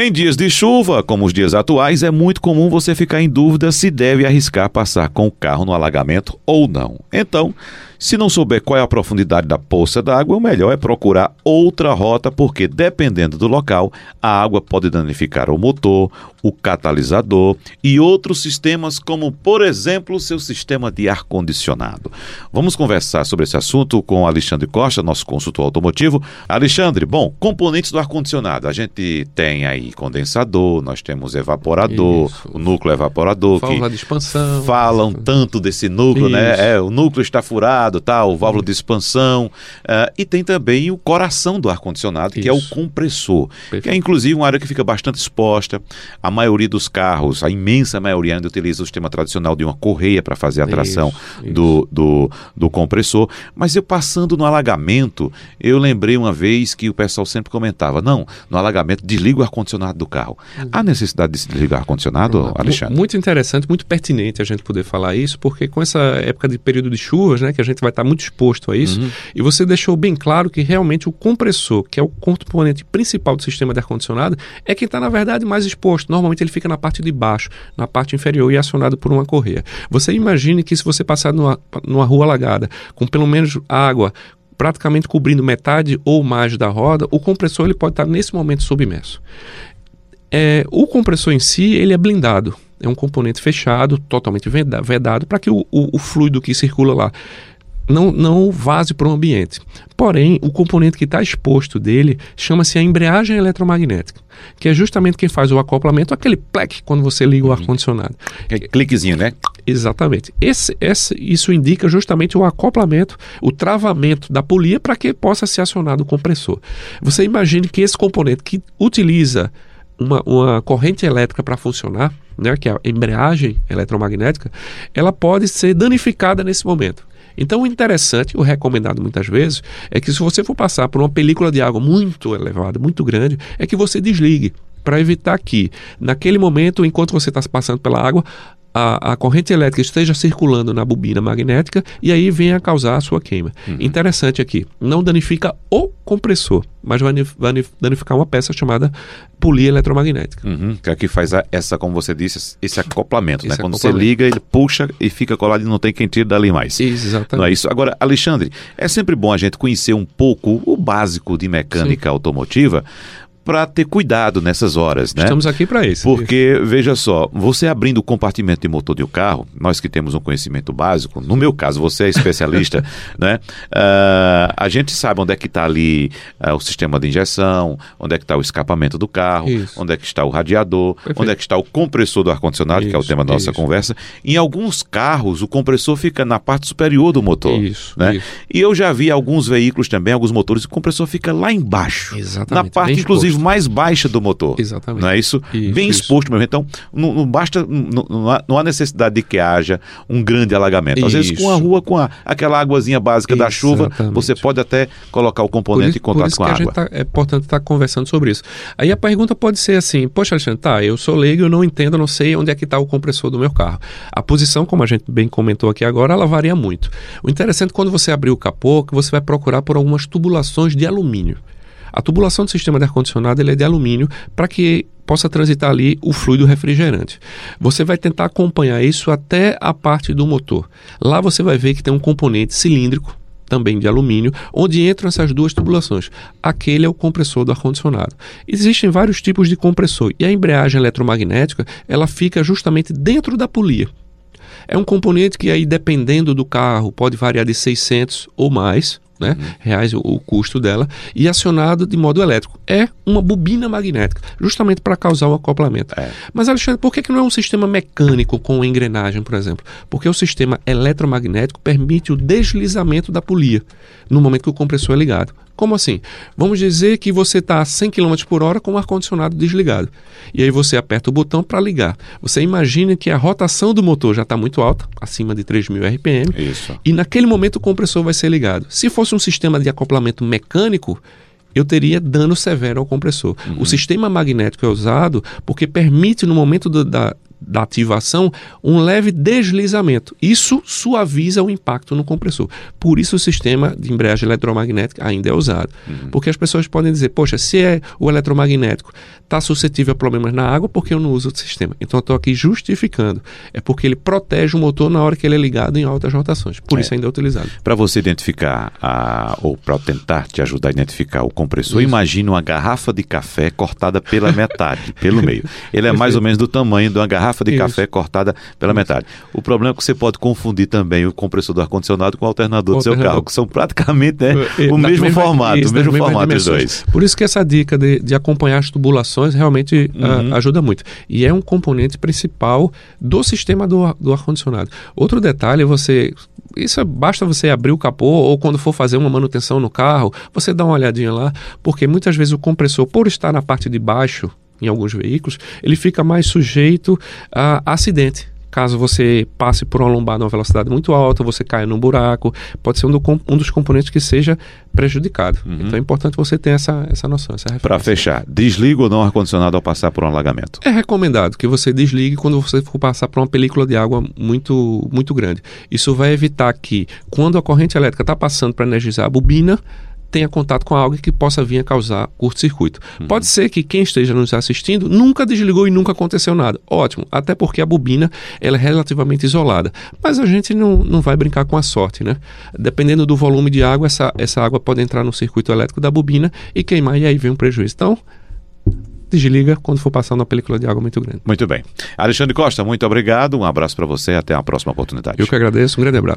Em dias de chuva, como os dias atuais, é muito comum você ficar em dúvida se deve arriscar passar com o carro no alagamento ou não. Então, se não souber qual é a profundidade da poça d'água, o melhor é procurar outra rota, porque dependendo do local, a água pode danificar o motor, o catalisador e outros sistemas, como por exemplo o seu sistema de ar condicionado. Vamos conversar sobre esse assunto com Alexandre Costa, nosso consultor automotivo. Alexandre, bom, componentes do ar condicionado. A gente tem aí condensador, nós temos evaporador, Isso. o núcleo evaporador Válvula que de expansão. falam tanto desse núcleo, né? Isso. né? É, o núcleo está furado, tal, válvula de expansão, uh, e tem também o coração do ar condicionado, que é o compressor, Perfeito. que é inclusive uma área que fica bastante exposta. A maioria dos carros, a imensa maioria ainda utiliza o sistema tradicional de uma correia para fazer a tração isso, do, isso. Do, do compressor. Mas eu passando no alagamento, eu lembrei uma vez que o pessoal sempre comentava: não, no alagamento desliga o ar-condicionado do carro. Uhum. Há necessidade de se desligar o ar-condicionado, Alexandre? Muito interessante, muito pertinente a gente poder falar isso, porque com essa época de período de chuvas, né, que a gente vai estar muito exposto a isso, uhum. e você deixou bem claro que realmente o compressor, que é o componente principal do sistema de ar-condicionado, é quem está, na verdade, mais exposto normalmente ele fica na parte de baixo, na parte inferior e é acionado por uma correia. Você imagine que se você passar numa, numa rua alagada com pelo menos água praticamente cobrindo metade ou mais da roda, o compressor ele pode estar nesse momento submerso. É, o compressor em si ele é blindado, é um componente fechado, totalmente vedado, para que o, o, o fluido que circula lá não, não vaze para o ambiente. Porém, o componente que está exposto dele chama-se a embreagem eletromagnética, que é justamente quem faz o acoplamento, aquele plec quando você liga o uhum. ar-condicionado. É cliquezinho, né? Exatamente. Esse, esse, isso indica justamente o acoplamento, o travamento da polia para que possa ser acionado o compressor. Você imagine que esse componente que utiliza uma, uma corrente elétrica para funcionar, né, que é a embreagem eletromagnética, ela pode ser danificada nesse momento. Então, o interessante, o recomendado muitas vezes, é que se você for passar por uma película de água muito elevada, muito grande, é que você desligue para evitar que, naquele momento, enquanto você está passando pela água, a, a, corrente elétrica esteja circulando na bobina magnética e aí venha a causar a sua queima. Uhum. Interessante aqui, não danifica o compressor, mas vai danificar uma peça chamada polia eletromagnética. Uhum, que aqui faz a, essa, como você disse, esse acoplamento, esse né? Quando você liga, ele puxa e fica colado e não tem quem tire dali mais. Exatamente. Não é isso? Agora, Alexandre, é sempre bom a gente conhecer um pouco o básico de mecânica Sim. automotiva, para ter cuidado nessas horas, né? Estamos aqui para isso. Porque, veja só, você abrindo o compartimento de motor de um carro, nós que temos um conhecimento básico, no meu caso, você é especialista, né? Uh, a gente sabe onde é que está ali uh, o sistema de injeção, onde é que está o escapamento do carro, isso. onde é que está o radiador, Perfeito. onde é que está o compressor do ar-condicionado, que é o tema da nossa isso. conversa. Em alguns carros, o compressor fica na parte superior do motor. Isso, né? Isso. E eu já vi alguns veículos também, alguns motores, o compressor fica lá embaixo. Exatamente. Na parte, inclusive, mais baixa do motor. Exatamente. Não é isso? isso Bem isso. exposto mesmo. Então, não, não basta, não, há, não, há, necessidade de que haja um grande alagamento. Às isso. vezes, com a rua, com a, aquela águazinha básica da chuva, você pode até colocar o componente isso, em contato com a água. Tá, é importante estar tá conversando sobre isso. Aí a pergunta pode ser assim: Poxa, Alexandre, tá, eu sou leigo, eu não entendo, não sei onde é que está o compressor do meu carro. A posição, como a gente bem comentou aqui agora, ela varia muito. O interessante, quando você abrir o capô, que você vai procurar por algumas tubulações de alumínio. A tubulação do sistema de ar-condicionado é de alumínio para que possa transitar ali o fluido refrigerante. Você vai tentar acompanhar isso até a parte do motor. Lá você vai ver que tem um componente cilíndrico também de alumínio, onde entram essas duas tubulações. Aquele é o compressor do ar-condicionado. Existem vários tipos de compressor e a embreagem eletromagnética ela fica justamente dentro da polia. É um componente que aí, dependendo do carro, pode variar de 600 ou mais, né, uhum. reais o, o, custo dela, e acionado de modo elétrico. É uma bobina magnética, justamente para causar o um acoplamento. É. Mas, Alexandre, por que, que não é um sistema mecânico com engrenagem, por exemplo? Porque o sistema eletromagnético permite o deslizamento da polia no momento que o compressor é ligado. Como assim? Vamos dizer que você está a 100 km por hora com o ar-condicionado desligado. E aí você aperta o botão para ligar. Você imagina que a rotação do motor já está muito alta, acima de 3.000 RPM. Isso. E naquele momento o compressor vai ser ligado. Se fosse um sistema de acoplamento mecânico, eu teria dano severo ao compressor. Uhum. O sistema magnético é usado porque permite, no momento do, da da ativação, um leve deslizamento. Isso suaviza o impacto no compressor. Por isso o sistema de embreagem eletromagnética ainda é usado. Uhum. Porque as pessoas podem dizer, poxa, se é o eletromagnético está suscetível a problemas na água, porque eu não uso o sistema? Então eu estou aqui justificando. É porque ele protege o motor na hora que ele é ligado em altas rotações. Por é. isso ainda é utilizado. Para você identificar, a, ou para tentar te ajudar a identificar o compressor, isso. imagine uma garrafa de café cortada pela metade, pelo meio. Ele é mais ou menos do tamanho de uma garrafa de isso. café cortada pela isso. metade. O problema é que você pode confundir também o compressor do ar-condicionado com o alternador o do seu alternador. carro, que são praticamente né, é, o mesmo formato, o mesmo formato dos dois. Por isso que essa dica de, de acompanhar as tubulações realmente uhum. ajuda muito. E é um componente principal do sistema do, do ar-condicionado. Outro detalhe é você isso é, basta você abrir o capô ou quando for fazer uma manutenção no carro, você dá uma olhadinha lá, porque muitas vezes o compressor, por estar na parte de baixo em alguns veículos, ele fica mais sujeito a acidente. Caso você passe por uma lombada numa velocidade muito alta, você caia num buraco, pode ser um, do, um dos componentes que seja prejudicado. Uhum. Então é importante você ter essa, essa noção, essa Para fechar, desliga ou não ar-condicionado ao passar por um alagamento? É recomendado que você desligue quando você for passar por uma película de água muito, muito grande. Isso vai evitar que, quando a corrente elétrica está passando para energizar a bobina, tenha contato com algo que possa vir a causar curto-circuito. Uhum. Pode ser que quem esteja nos assistindo nunca desligou e nunca aconteceu nada. Ótimo, até porque a bobina ela é relativamente isolada. Mas a gente não, não vai brincar com a sorte, né? Dependendo do volume de água, essa, essa água pode entrar no circuito elétrico da bobina e queimar e aí vem um prejuízo. Então, desliga quando for passar uma película de água muito grande. Muito bem. Alexandre Costa, muito obrigado. Um abraço para você. Até a próxima oportunidade. Eu que agradeço. Um grande abraço.